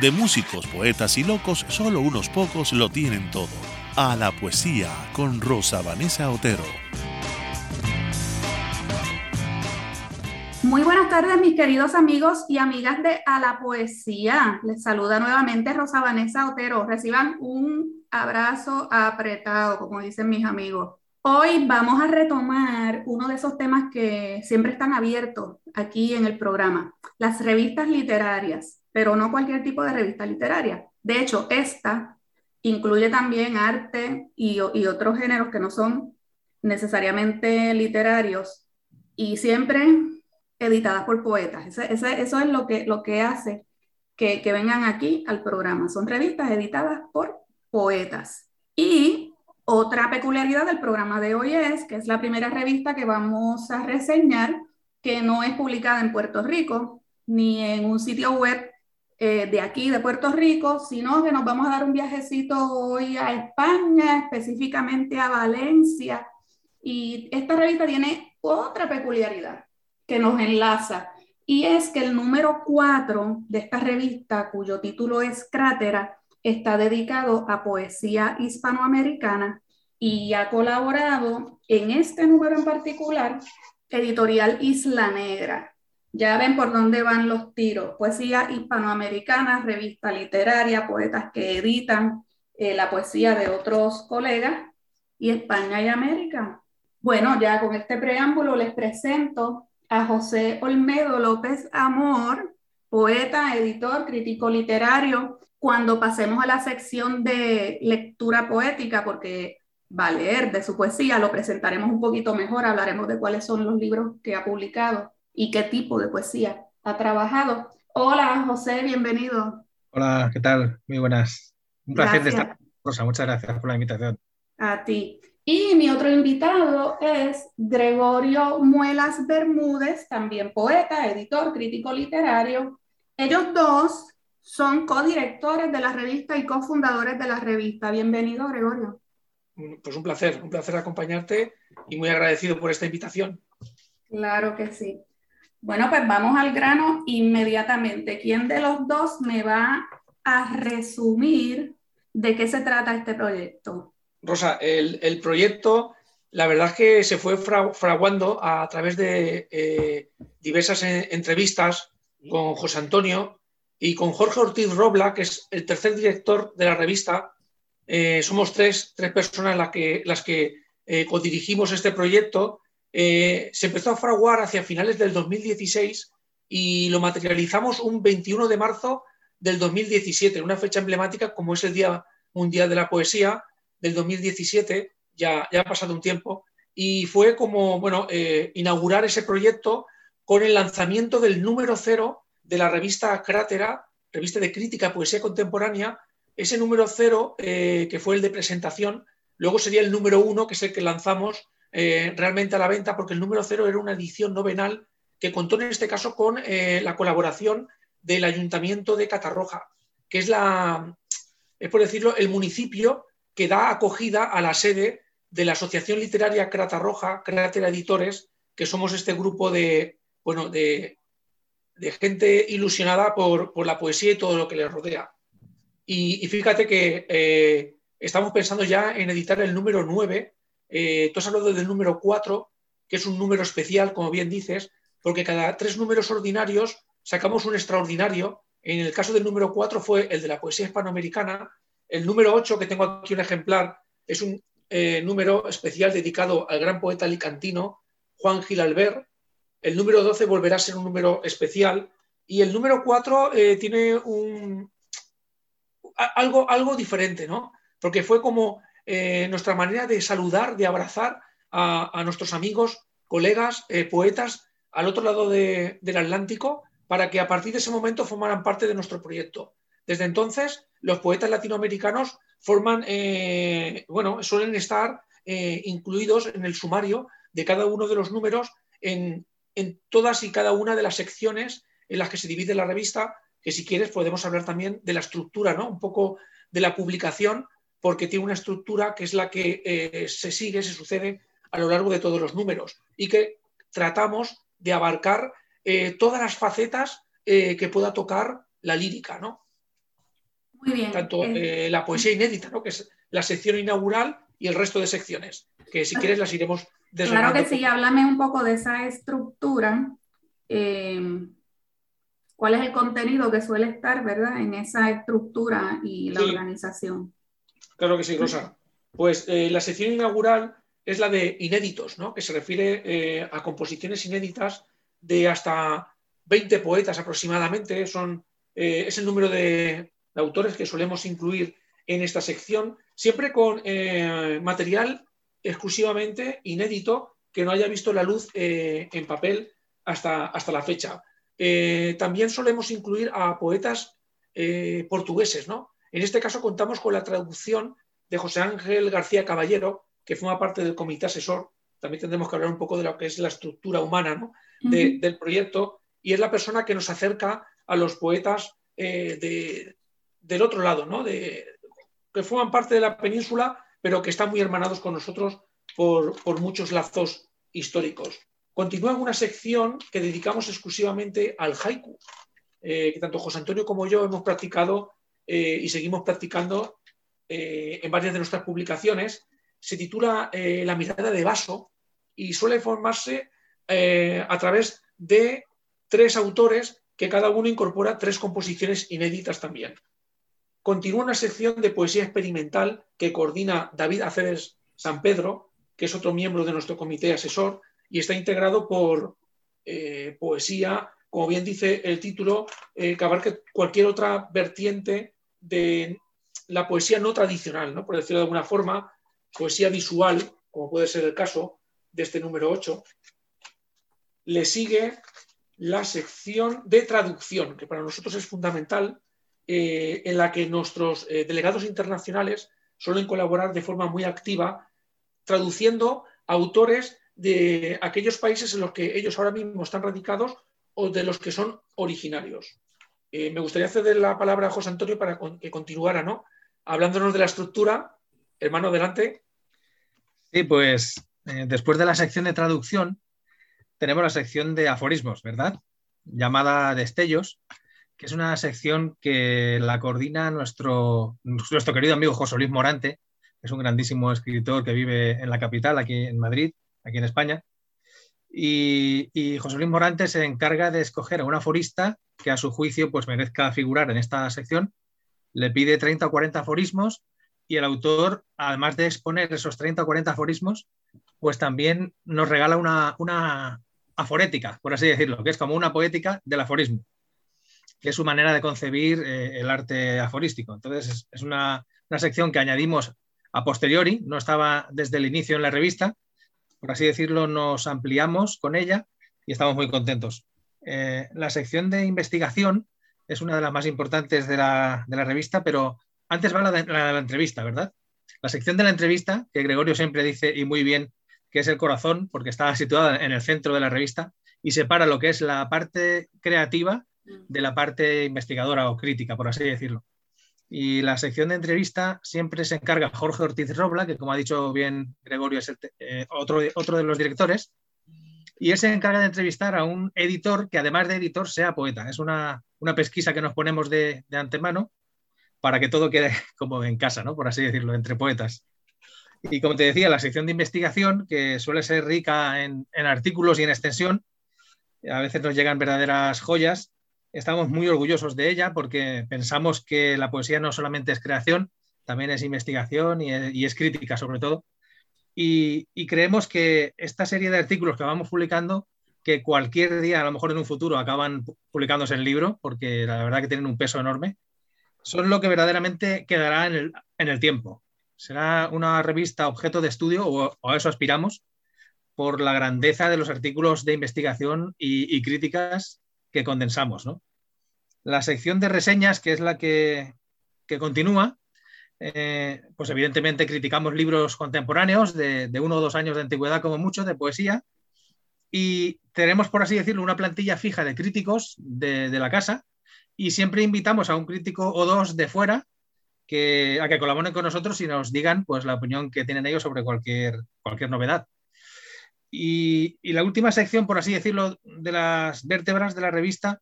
de músicos, poetas y locos, solo unos pocos lo tienen todo. A la poesía con Rosa Vanessa Otero. Muy buenas tardes, mis queridos amigos y amigas de A la Poesía. Les saluda nuevamente Rosa Vanessa Otero. Reciban un abrazo apretado, como dicen mis amigos. Hoy vamos a retomar uno de esos temas que siempre están abiertos aquí en el programa, las revistas literarias, pero no cualquier tipo de revista literaria. De hecho, esta incluye también arte y, otros géneros que no son necesariamente literarios y siempre editadas por poetas. eso es lo que, lo que hace que, que vengan aquí al programa. Son revistas editadas por poetas. Y otra peculiaridad del programa de hoy es que es la primera revista que vamos a reseñar que no es publicada en Puerto Rico ni en un sitio web eh, de aquí, de Puerto Rico, sino que nos vamos a dar un viajecito hoy a España, específicamente a Valencia. Y esta revista tiene otra peculiaridad que nos enlaza, y es que el número 4 de esta revista, cuyo título es Crátera, está dedicado a poesía hispanoamericana y ha colaborado en este número en particular, editorial Isla Negra. Ya ven por dónde van los tiros. Poesía hispanoamericana, revista literaria, poetas que editan eh, la poesía de otros colegas y España y América. Bueno, ya con este preámbulo les presento a José Olmedo López Amor, poeta, editor, crítico literario, cuando pasemos a la sección de lectura poética, porque va a leer de su poesía, lo presentaremos un poquito mejor, hablaremos de cuáles son los libros que ha publicado y qué tipo de poesía ha trabajado. Hola, José, bienvenido. Hola, ¿qué tal? Muy buenas. Un placer de estar. Rosa, muchas gracias por la invitación. A ti. Y mi otro invitado es Gregorio Muelas Bermúdez, también poeta, editor, crítico literario. Ellos dos son codirectores de la revista y cofundadores de la revista. Bienvenido, Gregorio. Pues un placer, un placer acompañarte y muy agradecido por esta invitación. Claro que sí. Bueno, pues vamos al grano inmediatamente. ¿Quién de los dos me va a resumir de qué se trata este proyecto? Rosa, el, proyecto, la verdad es que se fue fraguando a, través de eh, diversas entrevistas con José Antonio, y con Jorge Ortiz Robla, que es el tercer director de la revista. Eh, somos tres, tres personas las que, las que eh, codirigimos este proyecto. Eh, se empezó a fraguar hacia finales del 2016 y lo materializamos un 21 de marzo del 2017, una fecha emblemática como es el Día Mundial de la Poesía del 2017, ya, ya ha pasado un tiempo, y fue como, bueno, inaugurar ese proyecto con el lanzamiento del número cero de la revista Crátera, revista de crítica, poesía contemporánea, ese número cero, eh, que fue el de presentación, luego sería el número uno, que es el que lanzamos eh, realmente a la venta, porque el número cero era una edición novenal que contó en este caso con eh, la colaboración del Ayuntamiento de Catarroja, que es la, es por decirlo, el municipio que da acogida a la sede de la Asociación Literaria Cratarroja, Crátera Editores, que somos este grupo de, bueno, de, de gente ilusionada por, la poesía y todo lo que le rodea. Y, fíjate que eh, estamos pensando ya en editar el número 9. Eh, tú has hablado del número 4, que es un número especial, como bien dices, porque cada tres números ordinarios sacamos un extraordinario. En el caso del número 4 fue el de la poesía hispanoamericana. El número 8, que tengo aquí un ejemplar, es un eh, número especial dedicado al gran poeta alicantino Juan Gil Albert, el número 12 volverá a ser un número especial y el número 4 eh, tiene un, algo, algo diferente, ¿no? Porque fue como eh, nuestra manera de saludar, de abrazar a, nuestros amigos, colegas, eh, poetas al otro lado del Atlántico para que a partir de ese momento formaran parte de nuestro proyecto. Desde entonces, los poetas latinoamericanos forman, eh, bueno, suelen estar incluidos en el sumario de cada uno de los números en, todas y cada una de las secciones en las que se divide la revista, que si quieres podemos hablar también de la estructura, ¿no? Un poco de la publicación, porque tiene una estructura que es la que eh, se sigue, se sucede a lo largo de todos los números y que tratamos de abarcar todas las facetas que pueda tocar la lírica, ¿no? Muy bien. Tanto eh, eh, la poesía inédita, ¿no? que es la sección inaugural, y el resto de secciones, que si quieres las iremos Claro que sí, háblame un poco de esa estructura. Eh, ¿Cuál es el contenido que suele estar, verdad, en esa estructura y la organización? Claro que sí, Rosa. Pues la sección inaugural es la de inéditos, ¿no? que se refiere a composiciones inéditas de hasta 20 poetas aproximadamente. Son, es el número de, autores que solemos incluir en esta sección, siempre con eh, material exclusivamente inédito que no haya visto la luz eh, en papel hasta, hasta la fecha. Eh, también solemos incluir a poetas portugueses, ¿no? En este caso contamos con la traducción de José Ángel García Caballero, que forma parte del comité asesor. También tendremos que hablar un poco de lo que es la estructura humana del proyecto y es la persona que nos acerca a los poetas de, del otro lado, ¿no? De, que forman parte de la península, pero que están muy hermanados con nosotros por, muchos lazos históricos. Continúa en una sección que dedicamos exclusivamente al haiku, eh, que tanto José Antonio como yo hemos practicado eh, y seguimos practicando eh, en varias de nuestras publicaciones. Se titula La mirada de vaso y suele formarse a través de tres autores que cada uno incorpora tres composiciones inéditas también. Continúa una sección de poesía experimental que coordina David Aceves San Pedro, que es otro miembro de nuestro comité asesor, y está integrado por eh, poesía, como bien dice el título, eh, que abarque cualquier otra vertiente de la poesía no tradicional, ¿no? por decirlo de alguna forma, poesía visual, como puede ser el caso de este número 8. Le sigue la sección de traducción, que para nosotros es fundamental eh, en la que nuestros eh, delegados internacionales suelen colaborar de forma muy activa, traduciendo autores de aquellos países en los que ellos ahora mismo están radicados o de los que son originarios. Eh, me gustaría ceder la palabra a José Antonio para que continuara, ¿no? Hablándonos de la estructura. Hermano, adelante. Sí, pues después de la sección de traducción, tenemos la sección de aforismos, ¿verdad? Llamada Destellos, que es una sección que la coordina nuestro, nuestro querido amigo José Luis Morante, que es un grandísimo escritor que vive en la capital, aquí en Madrid, aquí en España. Y, José Luis Morante se encarga de escoger a un aforista que a su juicio pues, merezca figurar en esta sección. Le pide 30 o 40 aforismos y el autor, además de exponer esos 30 o 40 aforismos, pues también nos regala una, una aforética, por así decirlo, que es como una poética del aforismo que es su manera de concebir eh, el arte aforístico. Entonces, es, una, sección que añadimos a posteriori, no estaba desde el inicio en la revista, por así decirlo, nos ampliamos con ella y estamos muy contentos. Eh, la sección de investigación es una de las más importantes de la, revista, pero antes va la de, la entrevista, ¿verdad? La sección de la entrevista, que Gregorio siempre dice y muy bien que es el corazón, porque está situada en el centro de la revista y separa lo que es la parte creativa de la parte investigadora o crítica, por así decirlo. Y la sección de entrevista siempre se encarga Jorge Ortiz Robla, que como ha dicho bien Gregorio es eh, otro, otro de los directores, y él se encarga de entrevistar a un editor que además de editor sea poeta. Es una, pesquisa que nos ponemos de, antemano para que todo quede como en casa, ¿no? por así decirlo, entre poetas. Y como te decía, la sección de investigación, que suele ser rica en, en artículos y en extensión, a veces nos llegan verdaderas joyas estamos muy orgullosos de ella porque pensamos que la poesía no solamente es creación, también es investigación y es, crítica sobre todo. Y, creemos que esta serie de artículos que vamos publicando, que cualquier día, a lo mejor en un futuro, acaban publicándose en libro, porque la verdad que tienen un peso enorme, son lo que verdaderamente quedará en el, tiempo. Será una revista objeto de estudio, o, a eso aspiramos, por la grandeza de los artículos de investigación y, y críticas que condensamos. ¿no? La sección de reseñas, que es la que, continúa, eh, pues evidentemente criticamos libros contemporáneos de, uno o dos años de antigüedad como mucho, de poesía, y tenemos, por así decirlo, una plantilla fija de críticos de, la casa y siempre invitamos a un crítico o dos de fuera que, a que colaboren con nosotros y nos digan pues, la opinión que tienen ellos sobre cualquier, cualquier novedad. Y, la última sección, por así decirlo, de las vértebras de la revista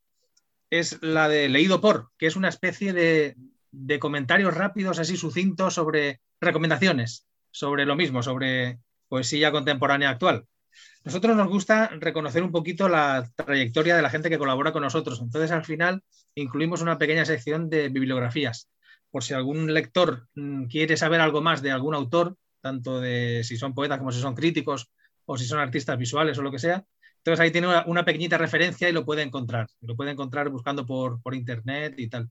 es la de leído por, que es una especie de, de comentarios rápidos, así sucintos, sobre recomendaciones, sobre lo mismo, sobre poesía contemporánea actual. Nosotros nos gusta reconocer un poquito la trayectoria de la gente que colabora con nosotros. Entonces, al final, incluimos una pequeña sección de bibliografías. Por si algún lector mm, quiere saber algo más de algún autor, tanto de si son poetas como si son críticos o si son artistas visuales o lo que sea. Entonces ahí tiene una, pequeñita referencia y lo puede encontrar. Lo puede encontrar buscando por, internet y tal.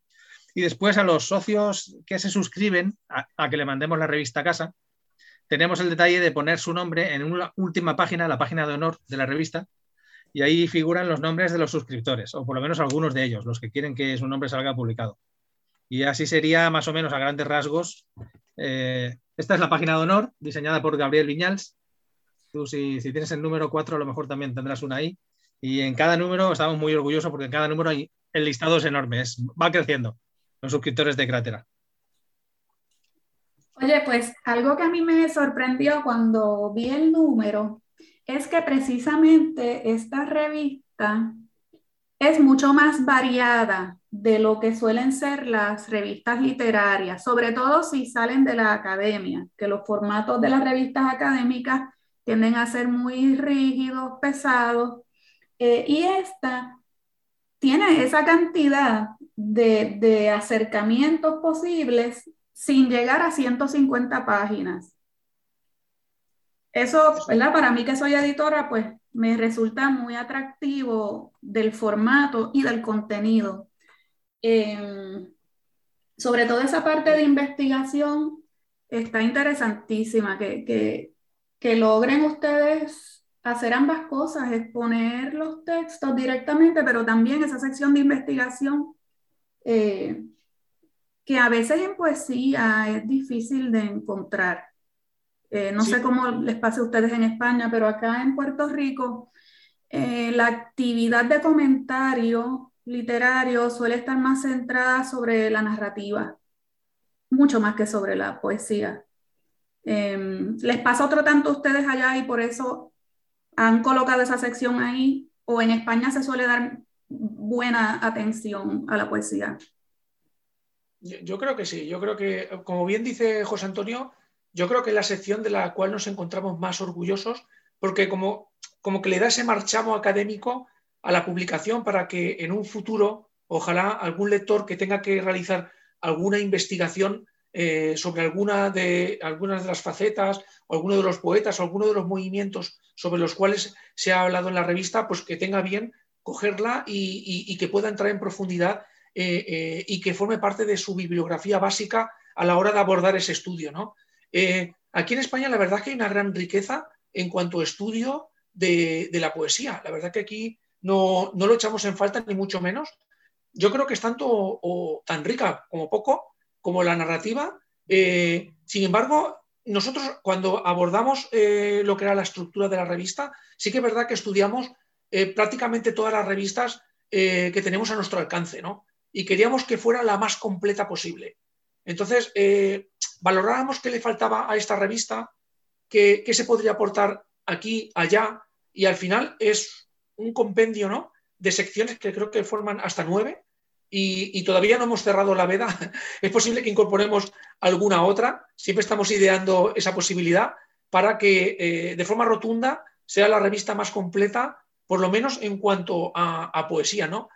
Y después a los socios que se suscriben a, que le mandemos la revista a casa, tenemos el detalle de poner su nombre en una última página, la página de honor de la revista, y ahí figuran los nombres de los suscriptores, o por lo menos algunos de ellos, los que quieren que su nombre salga publicado. Y así sería más o menos a grandes rasgos. Eh, esta es la página de honor, diseñada por Gabriel Viñals, Tú si, tienes el número 4 a lo mejor también tendrás una ahí. Y en cada número estamos muy orgullosos porque en cada número hay, el listado es enorme, va creciendo los suscriptores de Crátera. Oye, pues algo que a mí me sorprendió cuando vi el número es que precisamente esta revista es mucho más variada de lo que suelen ser las revistas literarias, sobre todo si salen de la academia, que los formatos de las revistas académicas tienden a ser muy rígidos, pesados, eh, y esta tiene esa cantidad de, acercamientos posibles sin llegar a 150 páginas. Eso, ¿verdad? Para mí que soy editora, pues me resulta muy atractivo del formato y del contenido. Em, sobre todo esa parte de investigación está interesantísima, que, que logren ustedes hacer ambas cosas, exponer los textos directamente, pero también esa sección de investigación eh, que a veces en poesía es difícil de encontrar. Eh, no sé cómo les pasa a ustedes en España, pero acá en Puerto Rico eh, la actividad de comentario literario suele estar más centrada sobre la narrativa, mucho más que sobre la poesía. Em, ¿Les pasa otro tanto a ustedes allá y por eso han colocado esa sección ahí? ¿O en España se suele dar buena atención a la poesía? Yo, creo que sí, yo creo que, como bien dice José Antonio, yo creo que es la sección de la cual nos encontramos más orgullosos, porque como, como que le da ese marchamo académico a la publicación para que en un futuro, ojalá algún lector que tenga que realizar alguna investigación eh, sobre alguna de, algunas de las facetas o alguno de los poetas o alguno de los movimientos sobre los cuales se ha hablado en la revista, pues que tenga bien cogerla y, que pueda entrar en profundidad eh, eh, y que forme parte de su bibliografía básica a la hora de abordar ese estudio. ¿no? aquí en España la verdad que hay una gran riqueza en cuanto a estudio de, la poesía. La verdad que aquí no, no, lo echamos en falta ni mucho menos. Yo creo que es tanto o tan rica como poco como la narrativa. Eh, sin embargo, nosotros cuando abordamos eh, lo que era la estructura de la revista, sí que es verdad que estudiamos eh, prácticamente todas las revistas que tenemos a nuestro alcance, ¿no? Y queríamos que fuera la más completa posible. Entonces, valorábamos qué le faltaba a esta revista, qué, qué, se podría aportar aquí, allá, y al final es un compendio, ¿no? De secciones que creo que forman hasta nueve, y, todavía no hemos cerrado la veda. Es posible que incorporemos alguna otra. Siempre estamos ideando esa posibilidad para que eh, de forma rotunda sea la revista más completa, por lo menos en cuanto a, poesía, ¿no?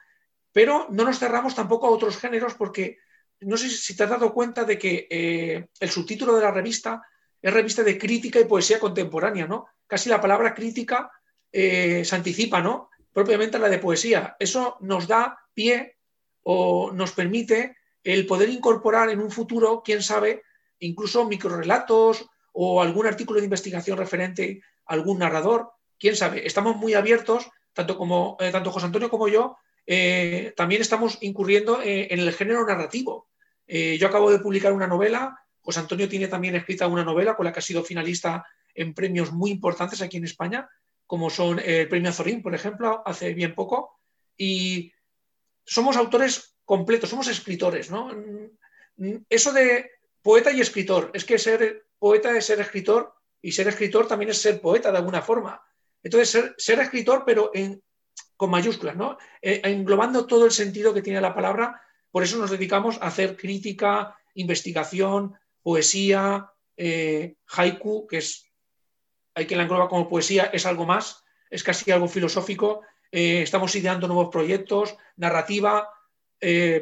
Pero no nos cerramos tampoco a otros géneros porque no sé si te has dado cuenta de que eh, el subtítulo de la revista es revista de crítica y poesía contemporánea, ¿no? Casi la palabra crítica eh, se anticipa, ¿no? Propiamente a la de poesía. Eso nos da pie o nos permite el poder incorporar en un futuro, quién sabe, incluso microrelatos o algún artículo de investigación referente a algún narrador, quién sabe. Estamos muy abiertos, tanto, como, eh, tanto José Antonio como yo, eh, también estamos incurriendo eh, en el género narrativo. yo acabo de publicar una novela, José Antonio tiene también escrita una novela con la que ha sido finalista en premios muy importantes aquí en España, como son el premio Azorín, por ejemplo, hace bien poco. Y somos autores completos, somos escritores, ¿no? Eso de poeta y escritor, es que ser poeta es ser escritor y ser escritor también es ser poeta de alguna forma. Entonces, ser, escritor, pero con mayúsculas, ¿no? Eh, englobando todo el sentido que tiene la palabra, por eso nos dedicamos a hacer crítica, investigación, poesía, eh, haiku, que hay que la engloba como poesía, es algo más, es casi algo filosófico. Eh, estamos ideando nuevos proyectos, narrativa,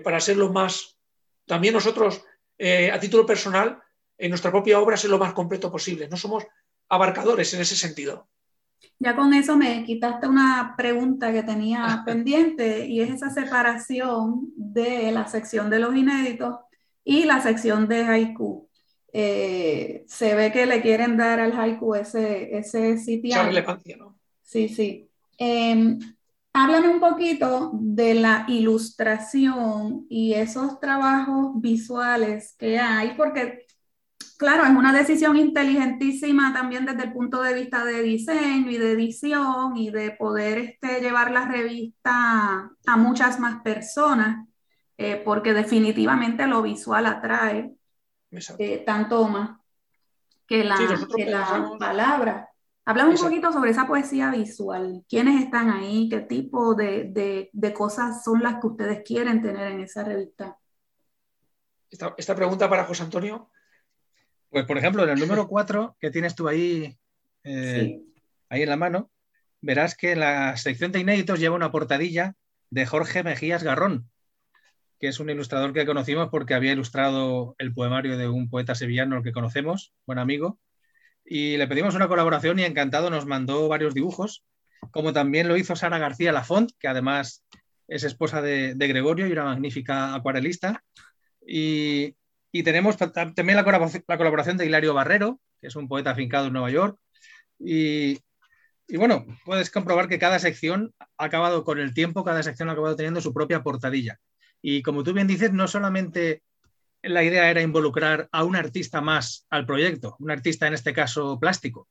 para ser lo más, también nosotros, a título personal, en nuestra propia obra, ser lo más completo posible. No somos abarcadores en ese sentido. Ya con eso me quitaste una pregunta que tenía pendiente y es esa separación de la sección de los inéditos y la sección de haiku. Eh, se ve que le quieren dar al haiku ese, ese sitio. ¿no? Sí, sí. Eh, háblame un poquito de la ilustración y esos trabajos visuales que hay, porque claro, es una decisión inteligentísima también desde el punto de vista de diseño y de edición y de poder este, llevar la revista a muchas más personas, eh, porque definitivamente lo visual atrae eh, tanto más que la, palabra. Hablamos un poquito sobre esa poesía visual. ¿Quiénes están ahí? ¿Qué tipo de, cosas son las que ustedes quieren tener en esa revista? esta pregunta para José Antonio pues, por ejemplo, en el número 4 que tienes tú ahí, eh, ahí en la mano, verás que la sección de inéditos lleva una portadilla de Jorge Mejías Garrón, que es un ilustrador que conocimos porque había ilustrado el poemario de un poeta sevillano que conocemos, buen amigo, y le pedimos una colaboración y encantado nos mandó varios dibujos, como también lo hizo Sara García Lafont, que además es esposa de, Gregorio y una magnífica acuarelista. Y, y tenemos también la colaboración, de Hilario Barrero, que es un poeta afincado en Nueva York. Y, bueno, puedes comprobar que cada sección ha acabado con el tiempo, cada sección ha acabado teniendo su propia portadilla. Y como tú bien dices, no solamente la idea era involucrar a un artista más al proyecto, un artista en este caso plástico,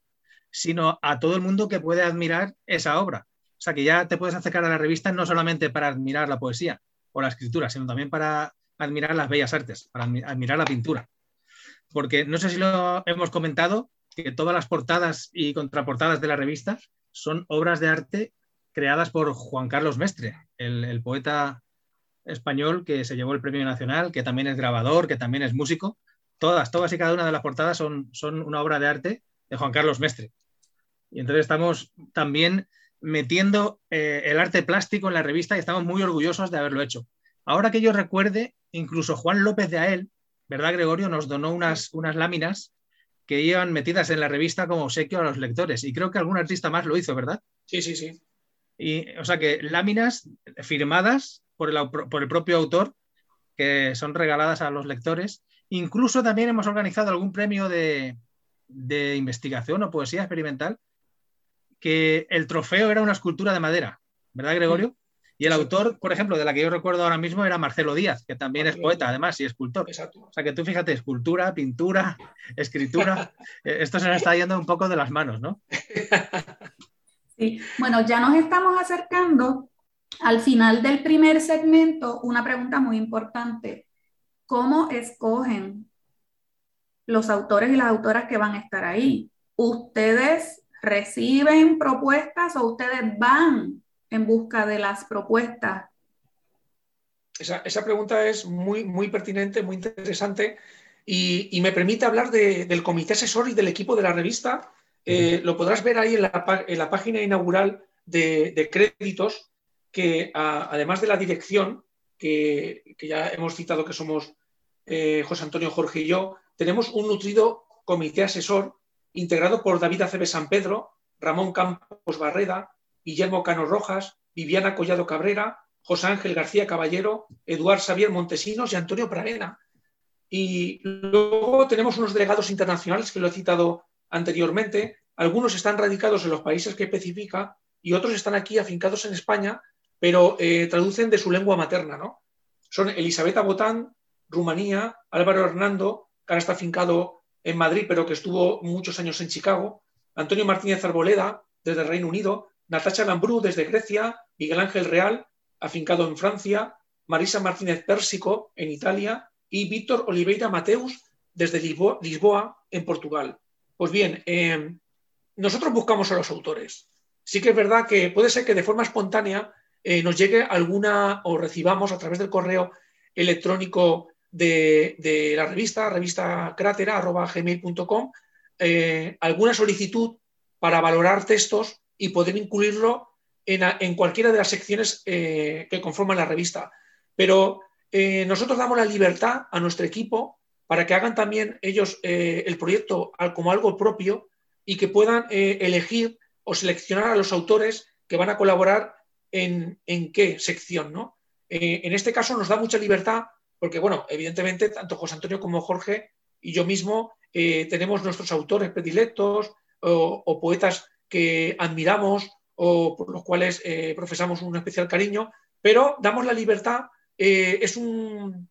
sino a todo el mundo que puede admirar esa obra. O sea, que ya te puedes acercar a la revista no solamente para admirar la poesía o la escritura, sino también para admirar las bellas artes, para admirar la pintura. Porque no sé si lo hemos comentado, que todas las portadas y contraportadas de la revista son obras de arte creadas por Juan Carlos Mestre, el, poeta español que se llevó el premio nacional, que también es grabador, que también es músico. Todas, todas y cada una de las portadas son, son una obra de arte de Juan Carlos Mestre. Y entonces estamos también metiendo eh, el arte plástico en la revista y estamos muy orgullosos de haberlo hecho. Ahora que yo recuerde, incluso Juan López de Ael, ¿verdad, Gregorio? Nos donó unas, unas láminas que iban metidas en la revista como obsequio a los lectores. Y creo que algún artista más lo hizo, ¿verdad? Sí, sí, sí. Y, o sea que láminas firmadas por el, por el propio autor que son regaladas a los lectores. Incluso también hemos organizado algún premio de, de investigación o poesía experimental que el trofeo era una escultura de madera, ¿verdad, Gregorio? Y el autor, por ejemplo, de la que yo recuerdo ahora mismo era Marcelo Díaz, que también es poeta, además, y escultor. O sea que tú fíjate, escultura, pintura, escritura, eh, esto se nos está yendo un poco de las manos, ¿no? Sí, bueno, ya nos estamos acercando al final del primer segmento. Una pregunta muy importante. ¿Cómo escogen los autores y las autoras que van a estar ahí? ¿Ustedes reciben propuestas o ustedes van en busca de las propuestas? Esa, pregunta es muy, muy pertinente, muy interesante y, me permite hablar del comité asesor y del equipo de la revista. Eh, lo podrás ver ahí en la, página inaugural de, créditos, que además de la dirección, que, ya hemos citado que somos eh, José Antonio Jorge y yo, tenemos un nutrido comité asesor integrado por David Aceves San Pedro, Ramón Campos Barreda, Guillermo Cano Rojas, Viviana Collado Cabrera, José Ángel García Caballero, Eduard Xavier Montesinos y Antonio Pradena. Y luego tenemos unos delegados internacionales que lo he citado anteriormente. Algunos están radicados en los países que especifica y otros están aquí afincados en España pero eh, traducen de su lengua materna, ¿no? Son Elisabetta Botán, Rumanía, Álvaro Hernando, que ahora está afincado en Madrid, pero que estuvo muchos años en Chicago, Antonio Martínez Arboleda, desde Reino Unido, Natasha Lambrú, desde Grecia, Miguel Ángel Real, afincado en Francia, Marisa Martínez Pérsico, en Italia, y Víctor Oliveira Mateus, desde Lisboa, en Portugal. Pues bien, eh, nosotros buscamos a los autores. Sí que es verdad que puede ser que de forma espontánea eh, nos llegue alguna o recibamos a través del correo electrónico de, la revista, revista gmail.com, eh, alguna solicitud para valorar textos y poder incluirlo en, cualquiera de las secciones eh, que conforman la revista. Pero nosotros damos la libertad a nuestro equipo para que hagan también ellos el proyecto como algo propio y que puedan elegir o seleccionar a los autores que van a colaborar en, qué sección, ¿no? Eh, en este caso nos da mucha libertad porque, bueno, evidentemente, tanto José Antonio como Jorge y yo mismo eh, tenemos nuestros autores predilectos o, poetas que admiramos o por los cuales eh, profesamos un especial cariño, pero damos la libertad, es, un,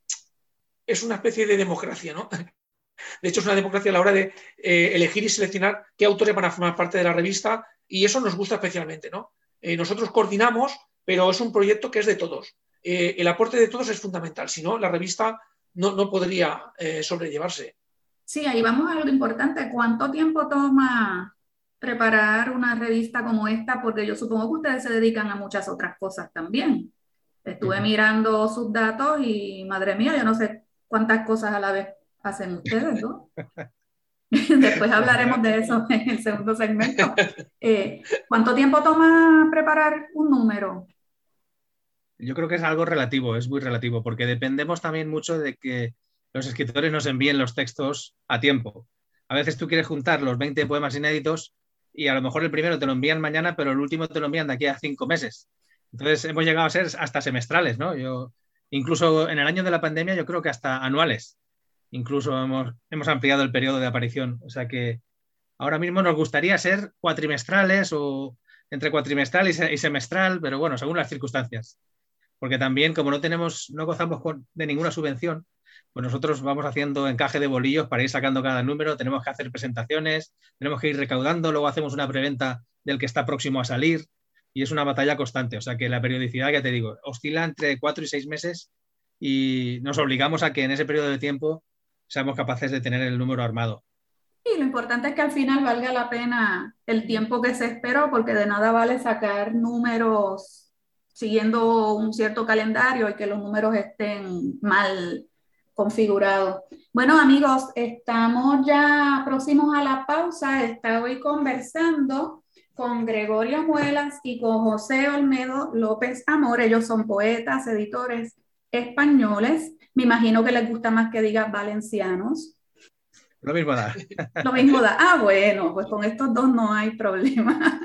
es una especie de democracia, ¿no? De hecho, es una democracia a la hora de elegir y seleccionar qué autores van a formar parte de la revista y eso nos gusta especialmente, ¿no? Eh, nosotros coordinamos, pero es un proyecto que es de todos. Eh, el aporte de todos es fundamental, si no, la revista no, podría eh, sobrellevarse. Sí, ahí vamos a lo importante. ¿Cuánto tiempo toma preparar una revista como esta? Porque yo supongo que ustedes se dedican a muchas otras cosas también. Estuve mirando sus datos y, madre mía, yo no sé cuántas cosas a la vez hacen ustedes, ¿no? Después hablaremos de eso en el segundo segmento. Eh, ¿Cuánto tiempo toma preparar un número? Yo creo que es algo relativo, es muy relativo, porque dependemos también mucho de que los escritores nos envíen los textos a tiempo. A veces tú quieres juntar los 20 poemas inéditos y a lo mejor el primero te lo envían mañana, pero el último te lo envían de aquí a cinco meses. Entonces hemos llegado a ser hasta semestrales, ¿no? Yo, incluso en el año de la pandemia, yo creo que hasta anuales incluso hemos, hemos ampliado el periodo de aparición. O sea que ahora mismo nos gustaría ser cuatrimestrales o entre cuatrimestral y, semestral, pero bueno, según las circunstancias. Porque también, como no tenemos, no gozamos de ninguna subvención, pues nosotros vamos haciendo encaje de bolillos para ir sacando cada número, tenemos que hacer presentaciones, tenemos que ir recaudando, luego hacemos una preventa del que está próximo a salir y es una batalla constante. O sea que la periodicidad, ya te digo, oscila entre cuatro y seis meses y nos obligamos a que en ese periodo de tiempo seamos capaces de tener el número armado. Y lo importante es que al final valga la pena el tiempo que se esperó, porque de nada vale sacar números siguiendo un cierto calendario y que los números estén mal configurados. Bueno, amigos, estamos ya próximos a la pausa. Estoy conversando con Gregorio Muelas y con José Olmedo López Amor. Ellos son poetas, editores españoles. Me imagino que les gusta más que diga valencianos. Lo mismo da. Lo mismo da. Ah, bueno, pues con estos dos no hay problema.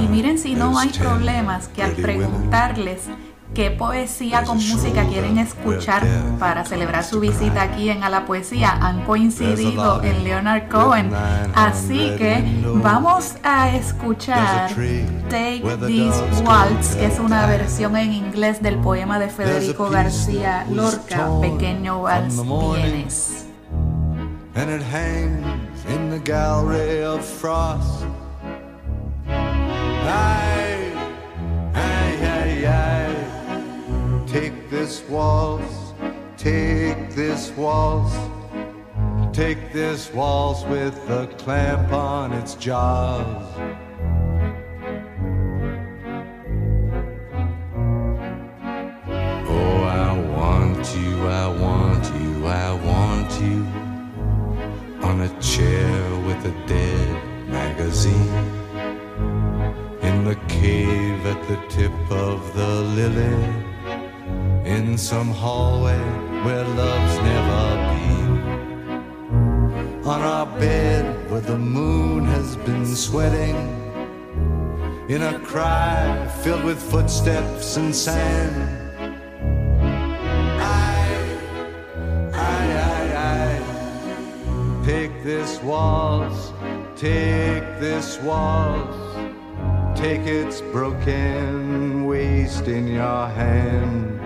Y miren si no hay problemas que al preguntarles qué poesía con música quieren escuchar para celebrar su visita aquí en A la Poesía. Han coincidido en Leonard Cohen. Así que vamos a escuchar Take This Waltz, que es una versión en inglés del poema de Federico García Lorca, Pequeño Vals Vienes. And it hangs in the gallery of frost. Take this waltz, take this waltz, take this waltz with a clamp on its jaws. Oh, I want you, I want you, I want you on a chair with a dead magazine in the cave at the tip of the lily in some hallway where love's never been. On our bed where the moon has been sweating. In a cry filled with footsteps and sand. I, I, I, I, take this waltz Take this waltz, take its broken waste in your hand.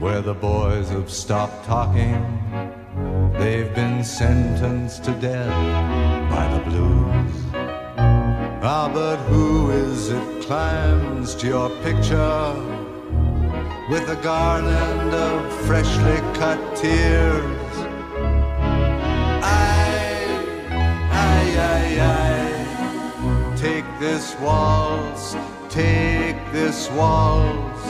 where the boys have stopped talking. They've been sentenced to death by the blues. Ah, but who is it climbs to your picture with a garland of freshly cut tears? I, I, I, I, take this waltz, take this waltz.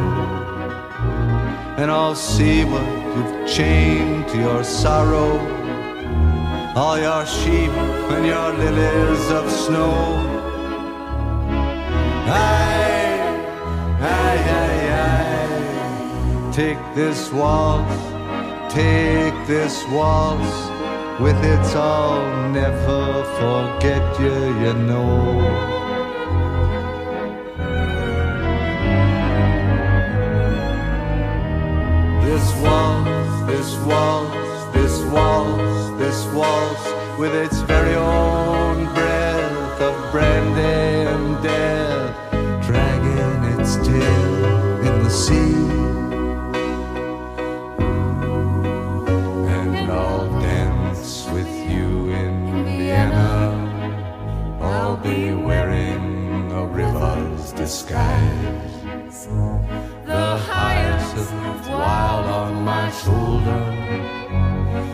and I'll see what you've chained to your sorrow. All your sheep and your lilies of snow. Aye, aye, aye, aye. Take this waltz, take this waltz. With its I'll never forget you, you know. This waltz, this waltz, this waltz, this waltz, with its very own breath of brandy and death, dragging its tail in the sea. And I'll dance with you in Vienna. I'll be wearing a river's disguise. The wild on my shoulder,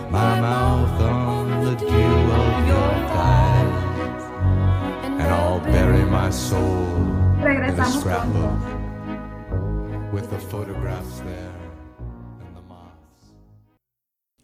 my mouth on the dew of your thighs, and I'll bury my soul in a scrapbook with the photographs there and the moths.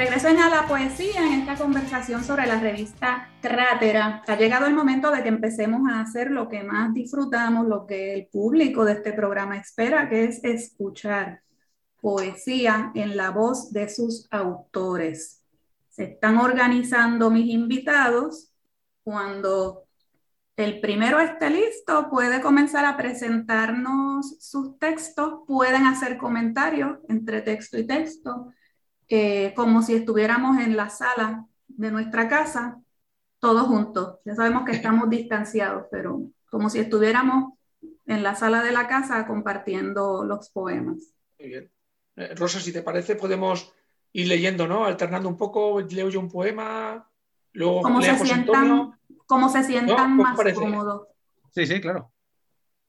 De regreso en a la poesía, en esta conversación sobre la revista Crátera, ha llegado el momento de que empecemos a hacer lo que más disfrutamos, lo que el público de este programa espera, que es escuchar poesía en la voz de sus autores. Se están organizando mis invitados. Cuando el primero esté listo, puede comenzar a presentarnos sus textos, pueden hacer comentarios entre texto y texto eh, como si estuviéramos en la sala de nuestra casa, todos juntos. Ya sabemos que estamos distanciados, pero como si estuviéramos en la sala de la casa compartiendo los poemas. Muy bien. Eh, Rosa, si te parece, podemos ir leyendo, ¿no? Alternando un poco, leo yo un poema, luego Como se sientan, como se sientan ¿No? ¿Cómo más cómodos. Sí, sí, claro.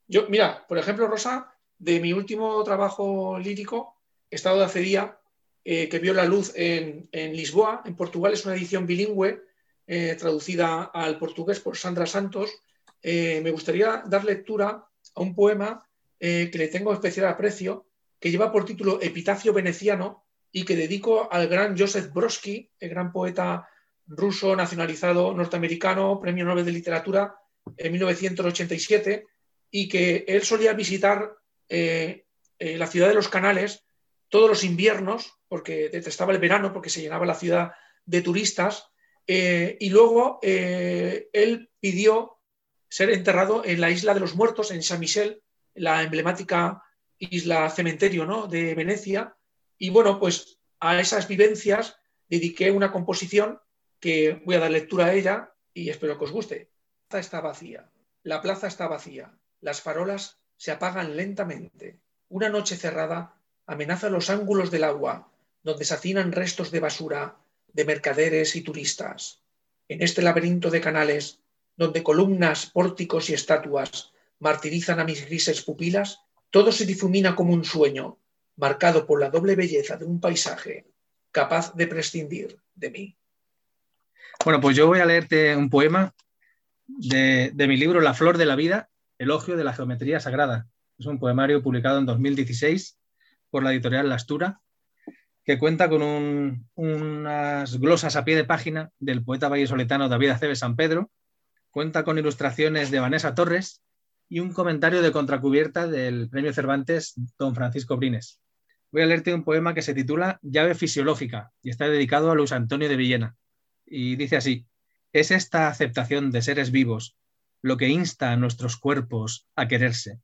Yo, mira, por ejemplo, Rosa, de mi último trabajo lírico, Estado de Acedía, eh, que vio la luz en, Lisboa, en Portugal, es una edición bilingüe eh, traducida al portugués por Sandra Santos. Eh, me gustaría dar lectura a un poema que le tengo especial aprecio, que lleva por título Epitafio Veneciano y que dedico al gran Joseph Brodsky, el gran poeta ruso nacionalizado norteamericano, premio Nobel de Literatura en 1987, y que él solía visitar la ciudad de los canales todos los inviernos, porque detestaba el verano, porque se llenaba la ciudad de turistas, Eh, y luego eh, él pidió ser enterrado en la isla de los muertos, en San Michel, la emblemática isla cementerio ¿no? de Venecia. Y bueno, pues a esas vivencias dediqué una composición que voy a dar lectura a ella y espero que os guste. La plaza está vacía, la plaza está vacía, las farolas se apagan lentamente. Una noche cerrada amenaza los ángulos del agua, donde se hacinan restos de basura de mercaderes y turistas. En este laberinto de canales, donde columnas, pórticos y estatuas martirizan a mis grises pupilas, todo se difumina como un sueño, marcado por la doble belleza de un paisaje, capaz de prescindir de mí. Bueno, pues yo voy a leerte un poema de, mi libro La Flor de la Vida, Elogio de la Geometría Sagrada. Es un poemario publicado en 2016 por la editorial Lastura, que cuenta con unas glosas a pie de página del poeta vallesoletano David Aceves San Pedro, cuenta con ilustraciones de Vanessa Torres y un comentario de contracubierta del Premio Cervantes Don Francisco Brines. Voy a leerte un poema que se titula Llave fisiológica y está dedicado a Luis Antonio de Villena. Y dice así, es esta aceptación de seres vivos lo que insta a nuestros cuerpos a quererse.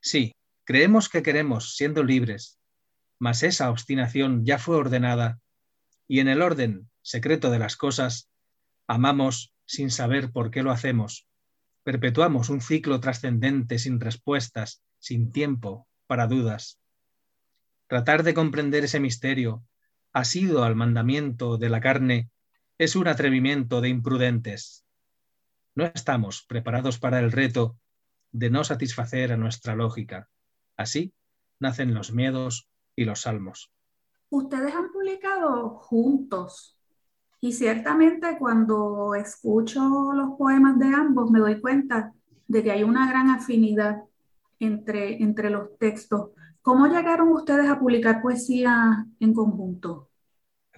Sí, creemos que queremos siendo libres, mas esa obstinación ya fue ordenada y en el orden secreto de las cosas amamos sin saber por qué lo hacemos perpetuamos un ciclo trascendente sin respuestas, sin tiempo para dudas. Tratar de comprender ese misterio, asido al mandamiento de la carne, es un atrevimiento de imprudentes. No estamos preparados para el reto de no satisfacer a nuestra lógica. Así nacen los miedos y los salmos. Ustedes han publicado juntos y ciertamente cuando escucho los poemas de ambos me doy cuenta de que hay una gran afinidad entre, entre los textos. ¿Cómo llegaron ustedes a publicar poesía en conjunto?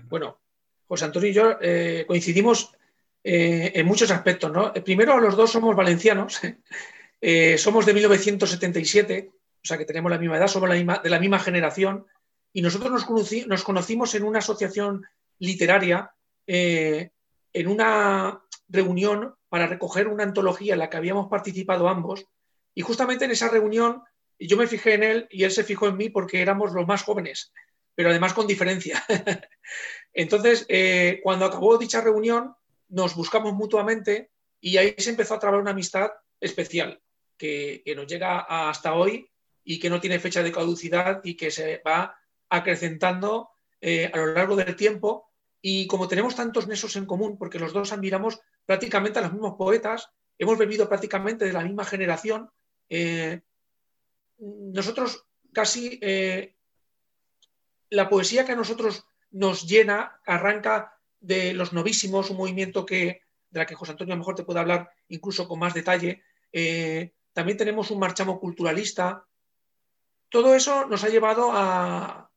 Bueno, José Antonio y yo eh, coincidimos eh, en muchos aspectos. ¿no? Primero, los dos somos valencianos, eh, somos de 1977, o sea que tenemos la misma edad, somos de la misma generación, y nosotros nos, nos conocimos en una asociación literaria eh, en una reunión para recoger una antología en la que habíamos participado ambos. Y justamente en esa reunión yo me fijé en él y él se fijó en mí porque éramos los más jóvenes, pero además con diferencia. Entonces, eh, cuando acabó dicha reunión, nos buscamos mutuamente y ahí se empezó a trabar una amistad especial que, nos llega hasta hoy y que no tiene fecha de caducidad y que se va acrecentando eh, a lo largo del tiempo y como tenemos tantos nesos en común, porque los dos admiramos prácticamente a los mismos poetas, hemos bebido prácticamente de la misma generación, eh, nosotros casi eh, la poesía que a nosotros nos llena arranca de los novísimos, un movimiento que, de la que José Antonio a lo mejor te puede hablar incluso con más detalle. También tenemos un marchamo culturalista. Todo eso nos ha llevado a,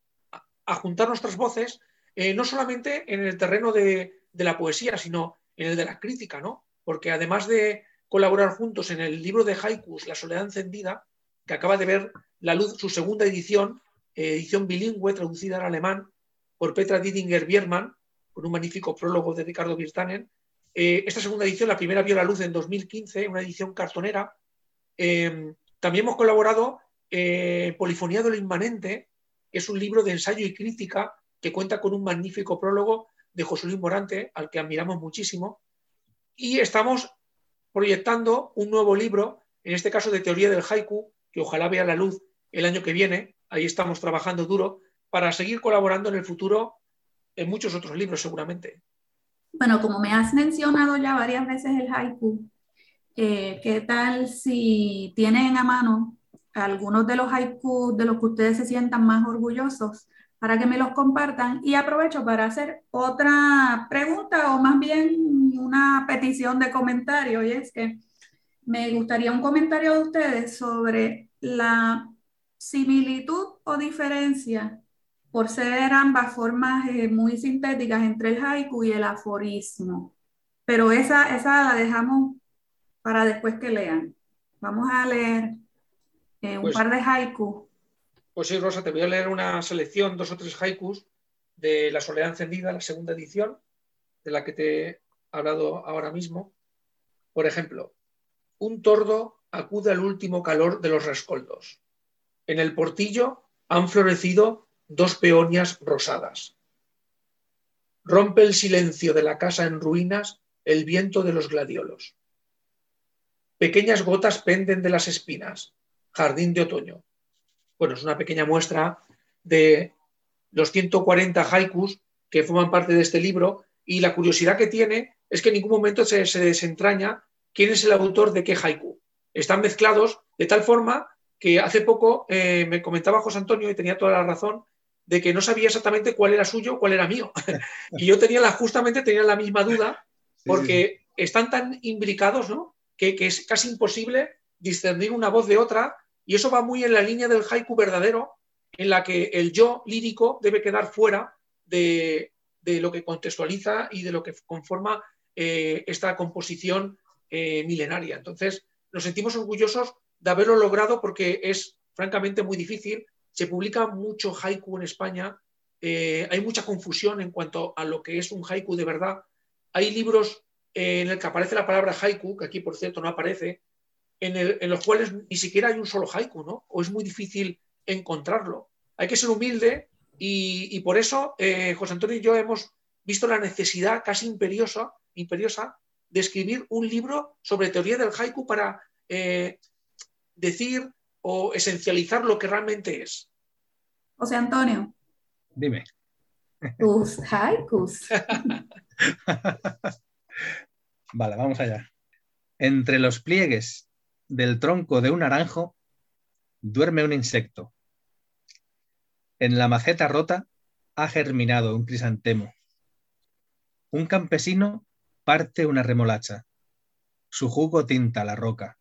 juntar nuestras voces eh, no solamente en el terreno de, la poesía, sino en el de la crítica, ¿no? Porque además de colaborar juntos en el libro de haikus La soledad encendida, que acaba de ver la luz su segunda edición, eh, edición bilingüe traducida al alemán por Petra Didinger Biermann, con un magnífico prólogo de Ricardo Virtanen. Eh, esta segunda edición, la primera vio la luz en 2015, una edición cartonera. también hemos colaborado en Polifonía de lo Inmanente, es un libro de ensayo y crítica que cuenta con un magnífico prólogo de José Luis Morante, al que admiramos muchísimo, y estamos proyectando un nuevo libro, en este caso de teoría del haiku, que ojalá vea la luz el año que viene, ahí estamos trabajando duro, para seguir colaborando en el futuro en muchos otros libros seguramente. Bueno, como me has mencionado ya varias veces el haiku, eh, ¿qué tal si tienen a mano algunos de los haikus de los que ustedes se sientan más orgullosos para que me los compartan y aprovecho para hacer otra pregunta o más bien una petición de comentario y es que me gustaría un comentario de ustedes sobre la similitud o diferencia por ser ambas formas eh, muy sintéticas entre el haiku y el aforismo. Pero esa, esa la dejamos para después que lean. Vamos a leer eh, un pues par de haiku pues sí, Rosa, te voy a leer una selección, dos o tres haikus de La Soledad Encendida, la segunda edición, de la que te hablado ahora mismo. Por ejemplo, un tordo acude al último calor de los rescoldos. En el portillo han florecido dos peonias rosadas. Rompe el silencio de la casa en ruinas el viento de los gladiolos. Pequeñas gotas penden de las espinas. Jardín de otoño. Bueno, es una pequeña muestra de los 140 haikus que forman parte de este libro y la curiosidad que tiene es que en ningún momento se, desentraña quién es el autor de qué haiku. Están mezclados de tal forma que hace poco eh, me comentaba José Antonio y tenía toda la razón de que no sabía exactamente cuál era suyo, cuál era mío. y yo tenía la, justamente tenía la misma duda porque están tan imbricados ¿no? que, que es casi imposible discernir una voz de otra y eso va muy en la línea del haiku verdadero, en la que el yo lírico debe quedar fuera de, lo que contextualiza y de lo que conforma eh, esta composición eh, milenaria. Entonces, nos sentimos orgullosos de haberlo logrado porque es francamente muy difícil. Se publica mucho haiku en España, eh, hay mucha confusión en cuanto a lo que es un haiku de verdad. Hay libros en el que aparece la palabra haiku, que aquí por cierto no aparece, en, los cuales ni siquiera hay un solo haiku, ¿no? O es muy difícil encontrarlo. Hay que ser humilde y, por eso eh, José Antonio y yo hemos visto la necesidad casi imperiosa, imperiosa de escribir un libro sobre teoría del haiku para eh, decir o esencializar lo que realmente es. José Antonio. Dime. Tus haikus. vale, vamos allá. Entre los pliegues del tronco de un naranjo duerme un insecto. En la maceta rota ha germinado un crisantemo. Un campesino parte una remolacha. Su jugo tinta la roca.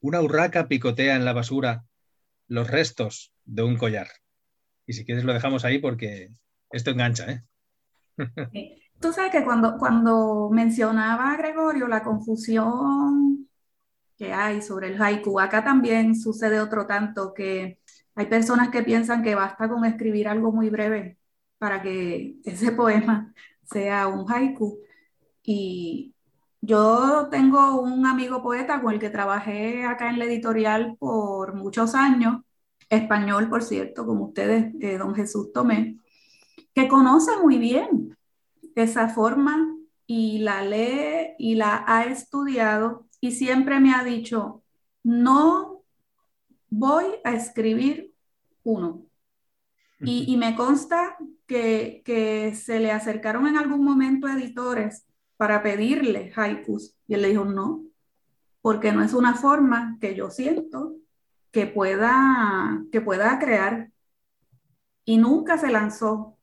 Una urraca picotea en la basura los restos de un collar. Y si quieres lo dejamos ahí porque esto engancha, ¿eh? Tú sabes que cuando, cuando mencionaba Gregorio la confusión hay sobre el haiku. Acá también sucede otro tanto que hay personas que piensan que basta con escribir algo muy breve para que ese poema sea un haiku. Y yo tengo un amigo poeta con el que trabajé acá en la editorial por muchos años, español, por cierto, como ustedes, eh, don Jesús Tomé, que conoce muy bien esa forma y la lee y la ha estudiado y siempre me ha dicho, no voy a escribir uno. Y, me consta que, que, se le acercaron en algún momento editores para pedirle haikus y él le dijo no, porque no es una forma que yo siento que pueda, que pueda crear. Y nunca se lanzó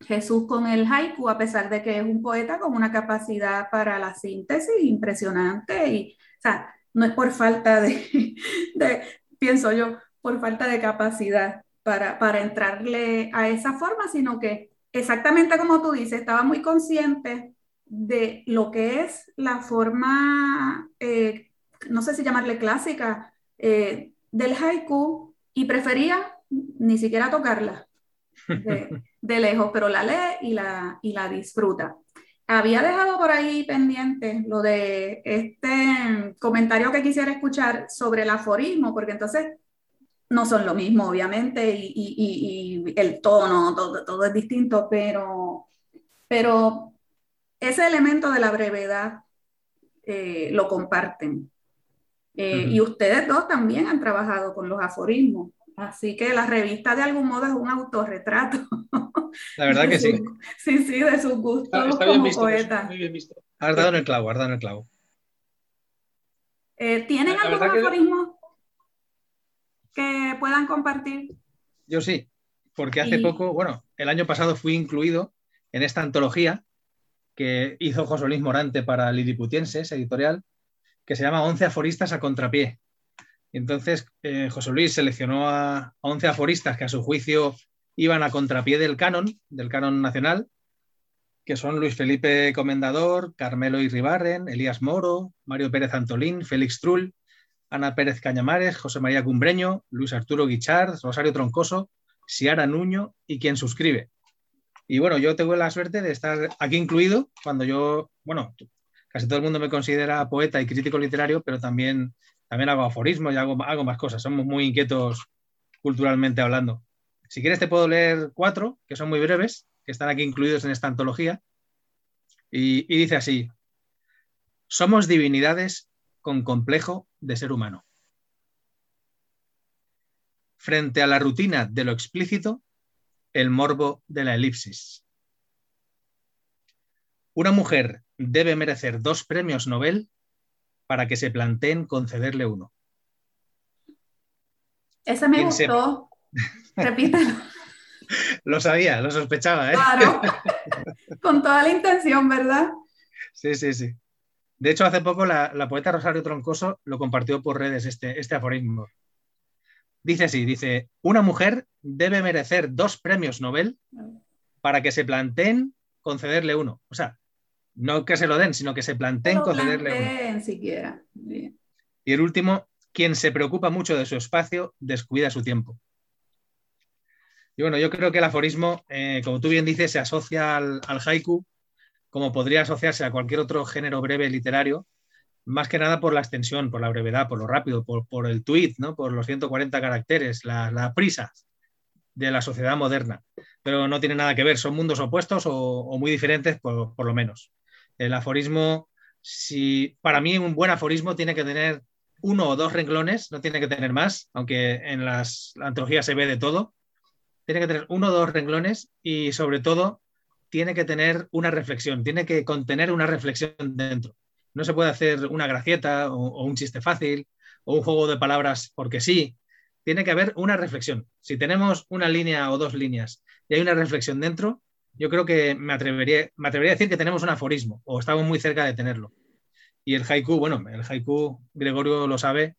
Jesús con el haiku, a pesar de que es un poeta con una capacidad para la síntesis impresionante. Y, o sea, no es por falta de, pienso yo, por falta de capacidad para, para entrarle a esa forma, sino que exactamente como tú dices, estaba muy consciente de lo que es la forma, eh, no sé si llamarle clásica, eh, del haiku y prefería ni siquiera tocarla de, lejos, pero la lee y la, y la disfruta. Había dejado por ahí pendiente lo de este comentario que quisiera escuchar sobre el aforismo, porque entonces no son lo mismo, obviamente, y, el tono, todo, todo, es distinto, pero, pero ese elemento de la brevedad eh, lo comparten. Eh, y ustedes dos también han trabajado con los aforismos. Así que la revista de algún modo es un autorretrato. La verdad que sí. Sí, sí, de sus gustos está, como poeta. Muy bien visto. Has dado en el clavo, has dado en el clavo. Eh, ¿Tienen algún aforismo que... puedan compartir? Yo sí, porque hace poco, bueno, el año pasado fui incluido en esta antología que hizo José Luis Morante para Liliputienses, editorial, que se llama Once aforistas a contrapié entonces eh, José Luis seleccionó a, 11 aforistas que a su juicio iban a contrapié del canon, del canon nacional, que son Luis Felipe Comendador, Carmelo Irribarren, Elías Moro, Mario Pérez Antolín, Félix Trull, Ana Pérez Cañamares, José María Cumbreño, Luis Arturo Guichard, Rosario Troncoso, Ciara Nuño y quien suscribe. Y bueno, yo tengo la suerte de estar aquí incluido cuando yo, bueno, casi todo el mundo me considera poeta y crítico literario, pero también, también hago aforismos y hago, hago más cosas. Somos muy inquietos culturalmente hablando. Si quieres te puedo leer cuatro, que son muy breves, que están aquí incluidos en esta antología. Y, y dice así, somos divinidades con complejo de ser humano. Frente a la rutina de lo explícito, el morbo de la elipsis. Una mujer debe merecer dos premios Nobel para que se planteen concederle uno. Esa me gustó. Repítelo. lo sabía, lo sospechaba. ¿eh? Claro, con toda la intención, ¿verdad? Sí, sí, sí. De hecho, hace poco la, poeta Rosario Troncoso lo compartió por redes, este, este aforismo. Dice así, dice, una mujer debe merecer dos premios Nobel para que se planteen concederle uno. O sea, no que se lo den, sino que se planteen concederle planteen, siquiera. Y el último, quien se preocupa mucho de su espacio, descuida su tiempo. Y bueno, yo creo que el aforismo, eh, como tú bien dices, se asocia al, haiku, como podría asociarse a cualquier otro género breve literario, más que nada por la extensión, por la brevedad, por lo rápido, por, el tweet, ¿no? por los 140 caracteres, la, prisa de la sociedad moderna. Pero no tiene nada que ver, son mundos opuestos o, muy diferentes, por, por, lo menos. El aforismo, si para mí un buen aforismo tiene que tener uno o dos renglones, no tiene que tener más, aunque en las antologías se ve de todo. Tiene que tener uno o dos renglones y sobre todo tiene que tener una reflexión, tiene que contener una reflexión dentro. No se puede hacer una gracieta o, un chiste fácil o un juego de palabras porque sí. Tiene que haber una reflexión. Si tenemos una línea o dos líneas y hay una reflexión dentro, yo creo que me atrevería, me atrevería a decir que tenemos un aforismo o estamos muy cerca de tenerlo. Y el haiku, bueno, el haiku, Gregorio lo sabe,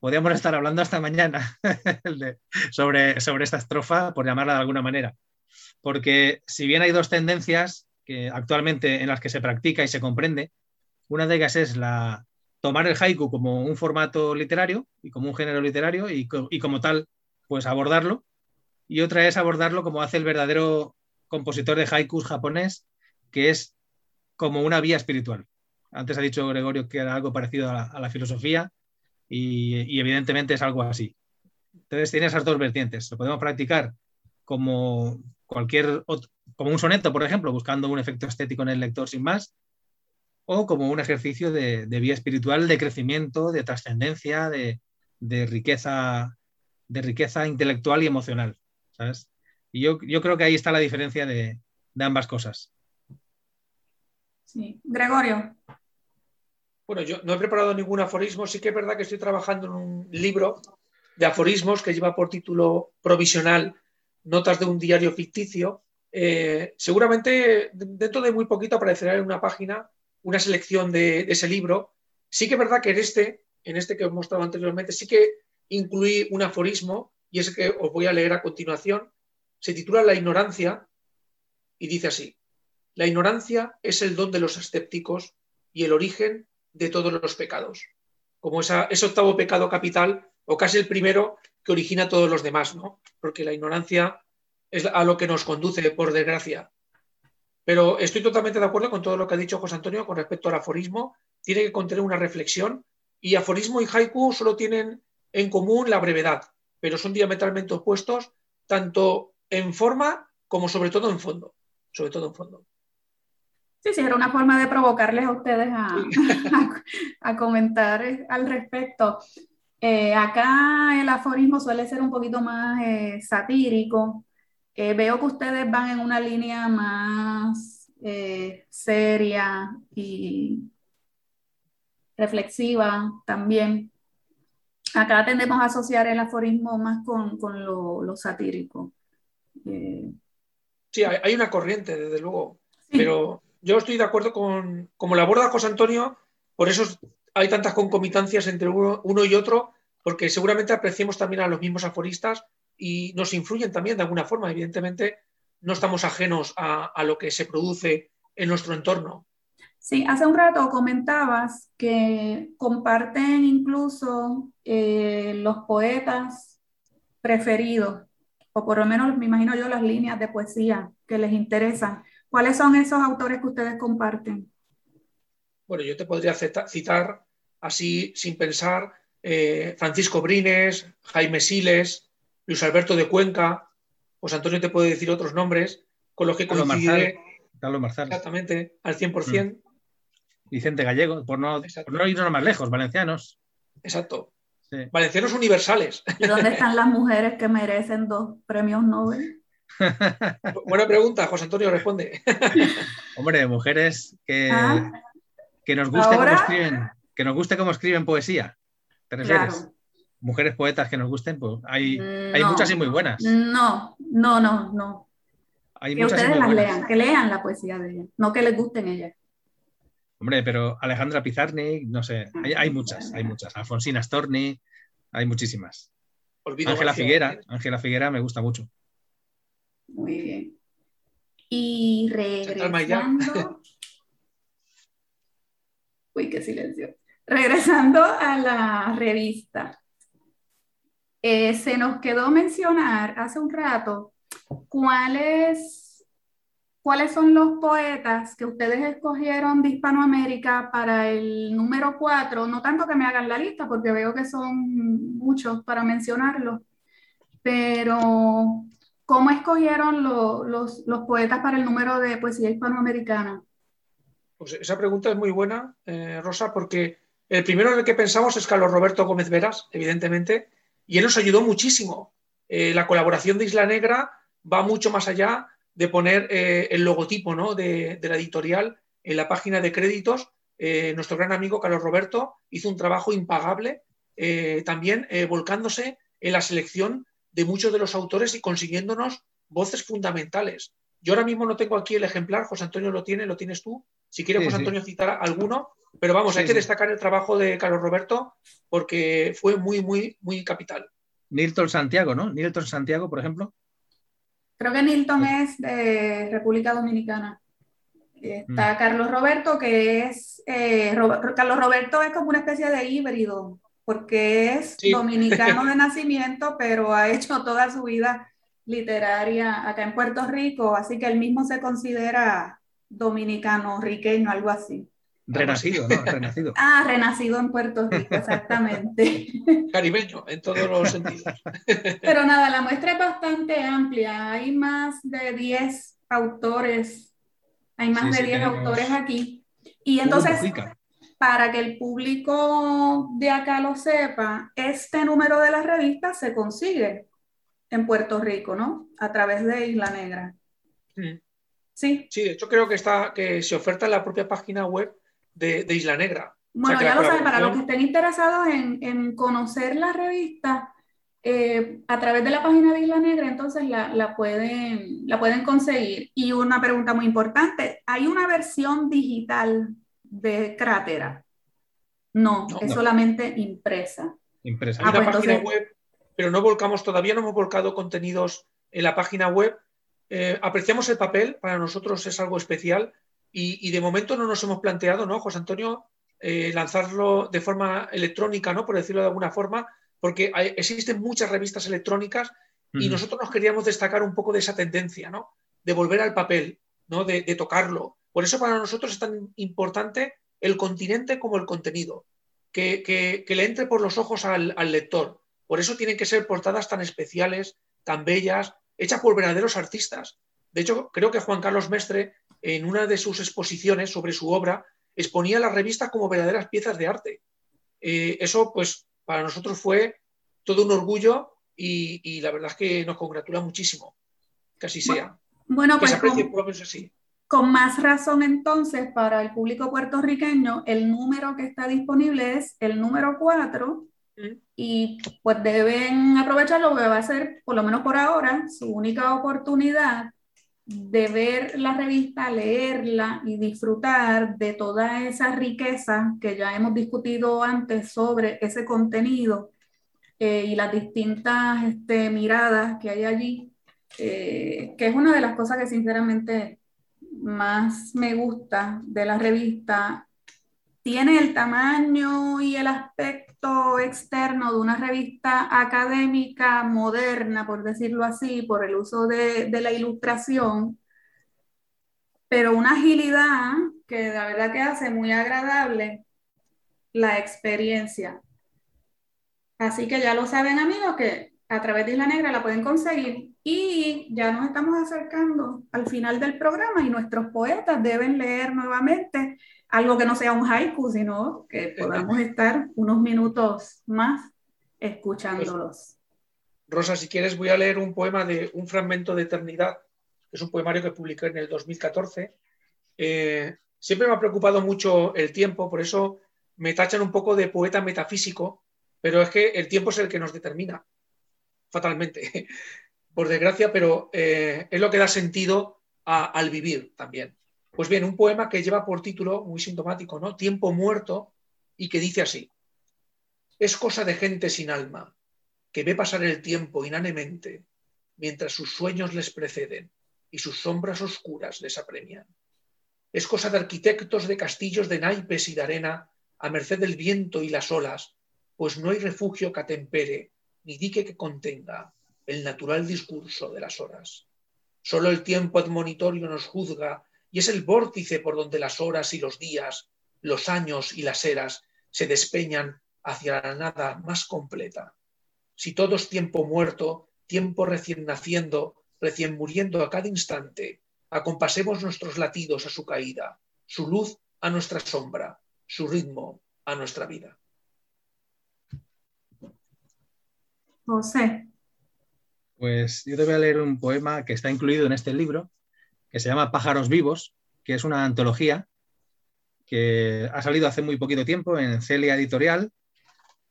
podríamos estar hablando hasta mañana sobre, sobre esta estrofa, por llamarla de alguna manera. Porque si bien hay dos tendencias que actualmente en las que se practica y se comprende, una de ellas es la tomar el haiku como un formato literario y como un género literario y, y como tal, pues abordarlo. Y otra es abordarlo como hace el verdadero compositor de haikus japonés, que es como una vía espiritual. Antes ha dicho Gregorio que era algo parecido a la, filosofía y, evidentemente es algo así. Entonces tiene esas dos vertientes. Lo podemos practicar como cualquier como un soneto, por ejemplo, buscando un efecto estético en el lector sin más, o como un ejercicio de, vía espiritual, de crecimiento, de trascendencia, de, riqueza, de riqueza intelectual y emocional. Y yo, creo que ahí está la diferencia de ambas cosas. Sí. Gregorio. Bueno, yo no he preparado ningún aforismo, sí que es verdad que estoy trabajando en un libro de aforismos que lleva por título provisional Notas de un diario ficticio. Eh, seguramente dentro de muy poquito aparecerá en una página una selección de, ese libro. Sí que es verdad que en este, en este que he mostrado anteriormente, sí que incluí un aforismo y es que os voy a leer a continuación. Se titula La ignorancia y dice así. La ignorancia es el don de los escépticos y el origen de todos los pecados. Como ese octavo pecado capital, o casi el primero que origina todos los demás, ¿no? Porque la ignorancia es a lo que nos conduce, por desgracia. Pero estoy totalmente de acuerdo con todo lo que ha dicho José Antonio con respecto al aforismo. Tiene que contener una reflexión y aforismo y haiku solo tienen en común la brevedad, pero son diametralmente opuestos tanto en forma como sobre todo en fondo. Sobre todo en fondo. Sí, sí, era una forma de provocarles a ustedes a, comentar al respecto. Eh, acá el aforismo suele ser un poquito más eh, satírico. Eh, veo que ustedes van en una línea más seria y reflexiva también. Acá tendemos a asociar el aforismo más con, lo, satírico. Sí, hay, una corriente, desde luego, pero yo estoy de acuerdo con, como la aborda José Antonio, por eso hay tantas concomitancias entre uno, y otro, porque seguramente apreciamos también a los mismos aforistas y nos influyen también de alguna forma. Evidentemente, no estamos ajenos a, lo que se produce en nuestro entorno. Sí, hace un rato comentabas que comparten incluso eh, los poetas preferidos o por lo menos me imagino yo las líneas de poesía que les interesan. ¿Cuáles son esos autores que ustedes comparten? Bueno, yo te podría citar así sin pensar eh, Francisco Brines, Jaime Siles, Luis Alberto de Cuenca, pues Antonio te puede decir otros nombres con los que coincidiré. Carlos Marzal. Exactamente, al 100%. Mm. Vicente Gallego, por no, por no irnos más lejos, valencianos. Exacto. Valencianos universales. ¿Y dónde están las mujeres que merecen dos premios Nobel? Buena pregunta, José Antonio responde. Hombre, mujeres que, ah. que nos guste cómo escriben, que nos guste cómo escriben poesía. ¿Te refieres? Mujeres poetas que nos gusten, pues hay, hay muchas y muy buenas. No, no, no, no. Hay que ustedes las lean, que lean la poesía de ellas, no que les gusten ellas. Hombre, pero Alejandra Pizarnik, no sé, hay, muchas, hay muchas. Alfonsina Storni, hay muchísimas. Ángela Figuera, Ángela Figuera me gusta mucho. Muy bien. Y regresando. Uy, qué silencio. Regresando a la revista. Eh, se nos quedó mencionar hace un rato cuáles ¿Cuáles son los poetas que ustedes escogieron de Hispanoamérica para el número 4? No tanto que me hagan la lista, porque veo que son muchos para mencionarlos, pero ¿cómo escogieron los, poetas para el número de poesía hispanoamericana? Pues esa pregunta es muy buena, eh, Rosa, porque el primero en el que pensamos es Carlos Roberto Gómez Veras, evidentemente, y él nos ayudó muchísimo. Eh, la colaboración de Isla Negra va mucho más allá de poner eh, el logotipo ¿no? de, la editorial en la página de créditos. Eh, nuestro gran amigo Carlos Roberto hizo un trabajo impagable, eh, también volcándose en la selección de muchos de los autores y consiguiéndonos voces fundamentales. Yo ahora mismo no tengo aquí el ejemplar, José Antonio lo tiene, lo tienes tú. Si quiere José Antonio citar alguno, pero vamos, hay que destacar el trabajo de Carlos Roberto porque fue muy, muy, muy capital. Nilton Santiago, ¿no? Nilton Santiago, por ejemplo. Creo que Nilton es de República Dominicana. Está mm. Carlos Roberto, que es, eh, Carlos Roberto es como una especie de híbrido, porque es dominicano de nacimiento, pero ha hecho toda su vida literaria acá en Puerto Rico, así que él mismo se considera dominicano, riqueño, algo así. Renacido, ¿no? Renacido. Ah, renacido en Puerto Rico, exactamente. Caribeño, en todos los sentidos. Pero nada, la muestra es bastante amplia. Hay más de 10 autores. Hay más de 10 autores aquí. Y entonces, para que el público de acá lo sepa, este número de la revista se consigue en Puerto Rico, ¿no? A través de Isla Negra. Mm. Sí. Sí, de hecho creo que está, que se oferta en la propia página web de, Isla Negra. Bueno, ya lo saben, para los que estén interesados en, conocer la revista, eh, a través de la página de Isla Negra, entonces la, pueden, la pueden conseguir. Y una pregunta muy importante, ¿hay una versión digital de Crátera? No, es solamente impresa. Impresa. Ah, la pues página web, pero no volcamos, todavía no hemos volcado contenidos en la página web. Eh, apreciamos el papel, para nosotros es algo especial, y, de momento no nos hemos planteado, ¿no, José Antonio, eh, lanzarlo de forma electrónica, ¿no? Por decirlo de alguna forma, porque existen muchas revistas electrónicas y nosotros nos queríamos destacar un poco de esa tendencia, ¿no? De volver al papel, ¿no? De, tocarlo. Por eso para nosotros es tan importante el continente como el contenido, que, le entre por los ojos al, al, lector. Por eso tienen que ser portadas tan especiales, tan bellas, hechas por verdaderos artistas. De hecho, creo que Juan Carlos Mestre en una de sus exposiciones sobre su obra, exponía las revistas como verdaderas piezas de arte. Eh, eso, pues, para nosotros fue todo un orgullo y, la verdad es que nos congratula muchísimo que así sea. Bueno, pues con, así. con más razón entonces para el público puertorriqueño, el número que está disponible es el número 4 mm. y pues deben aprovecharlo porque va a ser, por lo menos por ahora, su única oportunidad de ver la revista, leerla y disfrutar de toda esa riqueza que ya hemos discutido antes sobre ese contenido eh, y las distintas este, miradas que hay allí, eh, que es una de las cosas que sinceramente más me gusta de la revista. Tiene el tamaño y el aspecto externo de una revista académica moderna, por decirlo así, por el uso de, de la ilustración, pero una agilidad que la verdad que hace muy agradable la experiencia. Así que ya lo saben amigos que a través de Isla Negra la pueden conseguir y ya nos estamos acercando al final del programa y nuestros poetas deben leer nuevamente algo que no sea un haiku, sino que podamos estar unos minutos más escuchándolos. Rosa, si quieres voy a leer un poema de un fragmento de eternidad, es un poemario que publiqué en el 2014. Eh, siempre me ha preocupado mucho el tiempo, por eso me tachan un poco de poeta metafísico, pero es que el tiempo es el que nos determina fatalmente, por desgracia, pero eh, es lo que da sentido al vivir también. Pues bien, un poema que lleva por título muy sintomático, ¿no? Tiempo muerto y que dice así: Es cosa de gente sin alma que ve pasar el tiempo inanemente mientras sus sueños les preceden y sus sombras oscuras les apremian. Es cosa de arquitectos de castillos de naipes y de arena a merced del viento y las olas, pues no hay refugio que atempere ni dique que contenga el natural discurso de las horas. Solo el tiempo admonitorio nos juzga y es el vórtice por donde las horas y los días, los años y las eras se despeñan hacia la nada más completa. Si todo es tiempo muerto, tiempo recién naciendo, recién muriendo a cada instante, acompasemos nuestros latidos a su caída, su luz a nuestra sombra, su ritmo a nuestra vida. José. Pues yo te voy a leer un poema que está incluido en este libro, que se llama Pájaros Vivos, que es una antología que ha salido hace muy poquito tiempo en Celia Editorial.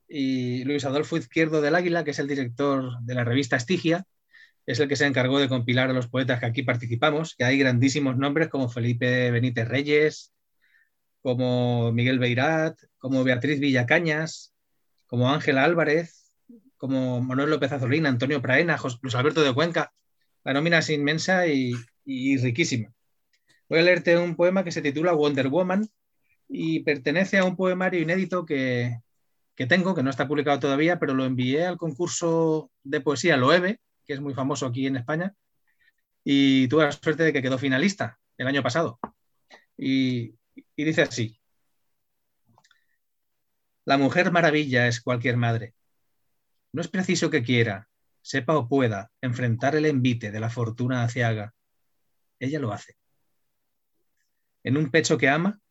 Y Luis Adolfo Izquierdo del Águila, que es el director de la revista Estigia, es el que se encargó de compilar a los poetas que aquí participamos, que hay grandísimos nombres como Felipe Benítez Reyes, como Miguel Beirat, como Beatriz Villacañas, como Ángela Álvarez, como Manuel López Azolín, Antonio Praena, José Luis Alberto de Cuenca. La nómina es inmensa y, riquísima. Voy a leerte un poema que se titula Wonder Woman y pertenece a un poemario inédito que, tengo, que no está publicado todavía, pero lo envié al concurso de poesía Loewe, que es muy famoso aquí en España, y tuve la suerte de que quedó finalista el año pasado. y dice así, La mujer maravilla es cualquier madre no es preciso que quiera, sepa o pueda enfrentar el envite de la fortuna aciaga. Ella lo hace. En un pecho que ama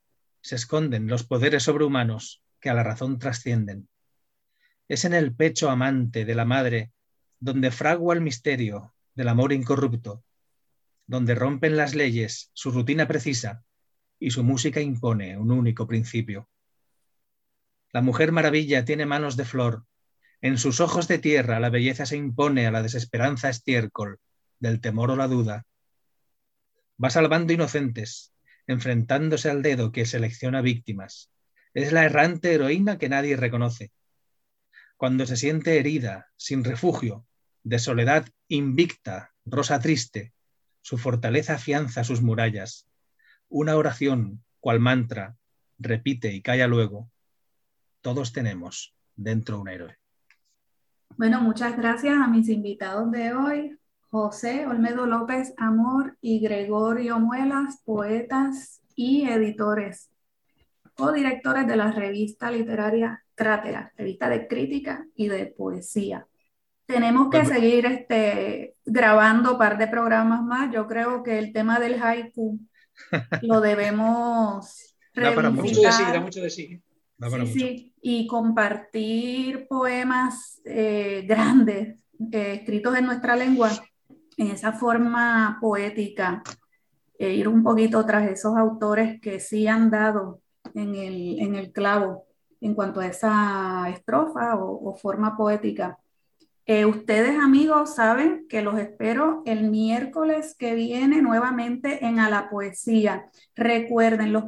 se esconden los poderes sobrehumanos que a la razón trascienden. Es en el pecho amante de la madre donde fragua el misterio del amor incorrupto, donde rompen las leyes su rutina precisa y su música impone un único principio. La mujer maravilla tiene manos de flor en sus ojos de tierra la belleza se impone a la desesperanza estiércol del temor o la duda. Va salvando inocentes, enfrentándose al dedo que selecciona víctimas. Es la errante heroína que nadie reconoce. Cuando se siente herida, sin refugio, de soledad invicta, rosa triste, su fortaleza afianza sus murallas. Una oración, cual mantra, repite y calla luego. Todos tenemos dentro un héroe. Bueno, muchas gracias a mis invitados de hoy, José Olmedo López Amor y Gregorio Muelas, poetas y editores, co-directores de la revista literaria Crátera, revista de crítica y de poesía. Tenemos que seguir este, grabando un par de programas más. Yo creo que el tema del haiku lo debemos revisitar. mucho de sí, da mucho de sí sí, sí, y compartir poemas eh, grandes eh, escritos en nuestra lengua en esa forma poética, e ir un poquito tras esos autores que sí han dado en el, clavo en cuanto a esa estrofa o, forma poética. Eh, ustedes amigos saben que los espero el miércoles que viene nuevamente en A la Poesía. Recuerden, los,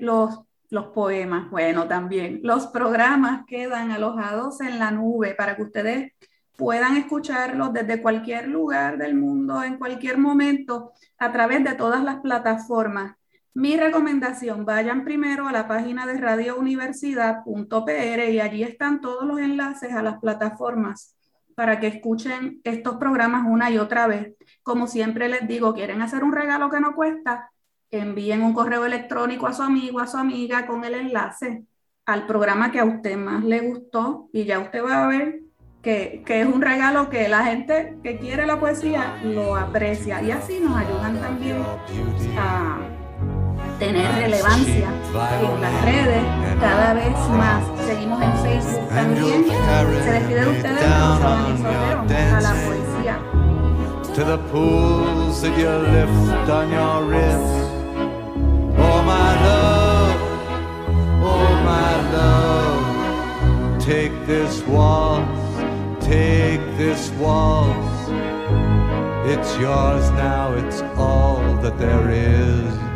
los los poemas, bueno, también. Los programas quedan alojados en la nube para que ustedes puedan escucharlos desde cualquier lugar del mundo, en cualquier momento, a través de todas las plataformas. Mi recomendación, vayan primero a la página de radiouniversidad.pr y allí están todos los enlaces a las plataformas para que escuchen estos programas una y otra vez. Como siempre les digo, quieren hacer un regalo que no cuesta, envíen un correo electrónico a su amigo, a su amiga con el enlace al programa que a usted más le gustó y ya usted va a ver que, que, es un regalo que la gente que quiere la poesía lo aprecia y así nos ayudan también a tener relevancia en las redes cada vez más. Seguimos en Facebook también. Se despide de ustedes a la poesía. To the pools that you lift on your wrist. My love, take this waltz, take this waltz. It's yours now, it's all that there is.